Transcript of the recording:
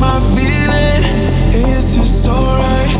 my feeling. Is this alright?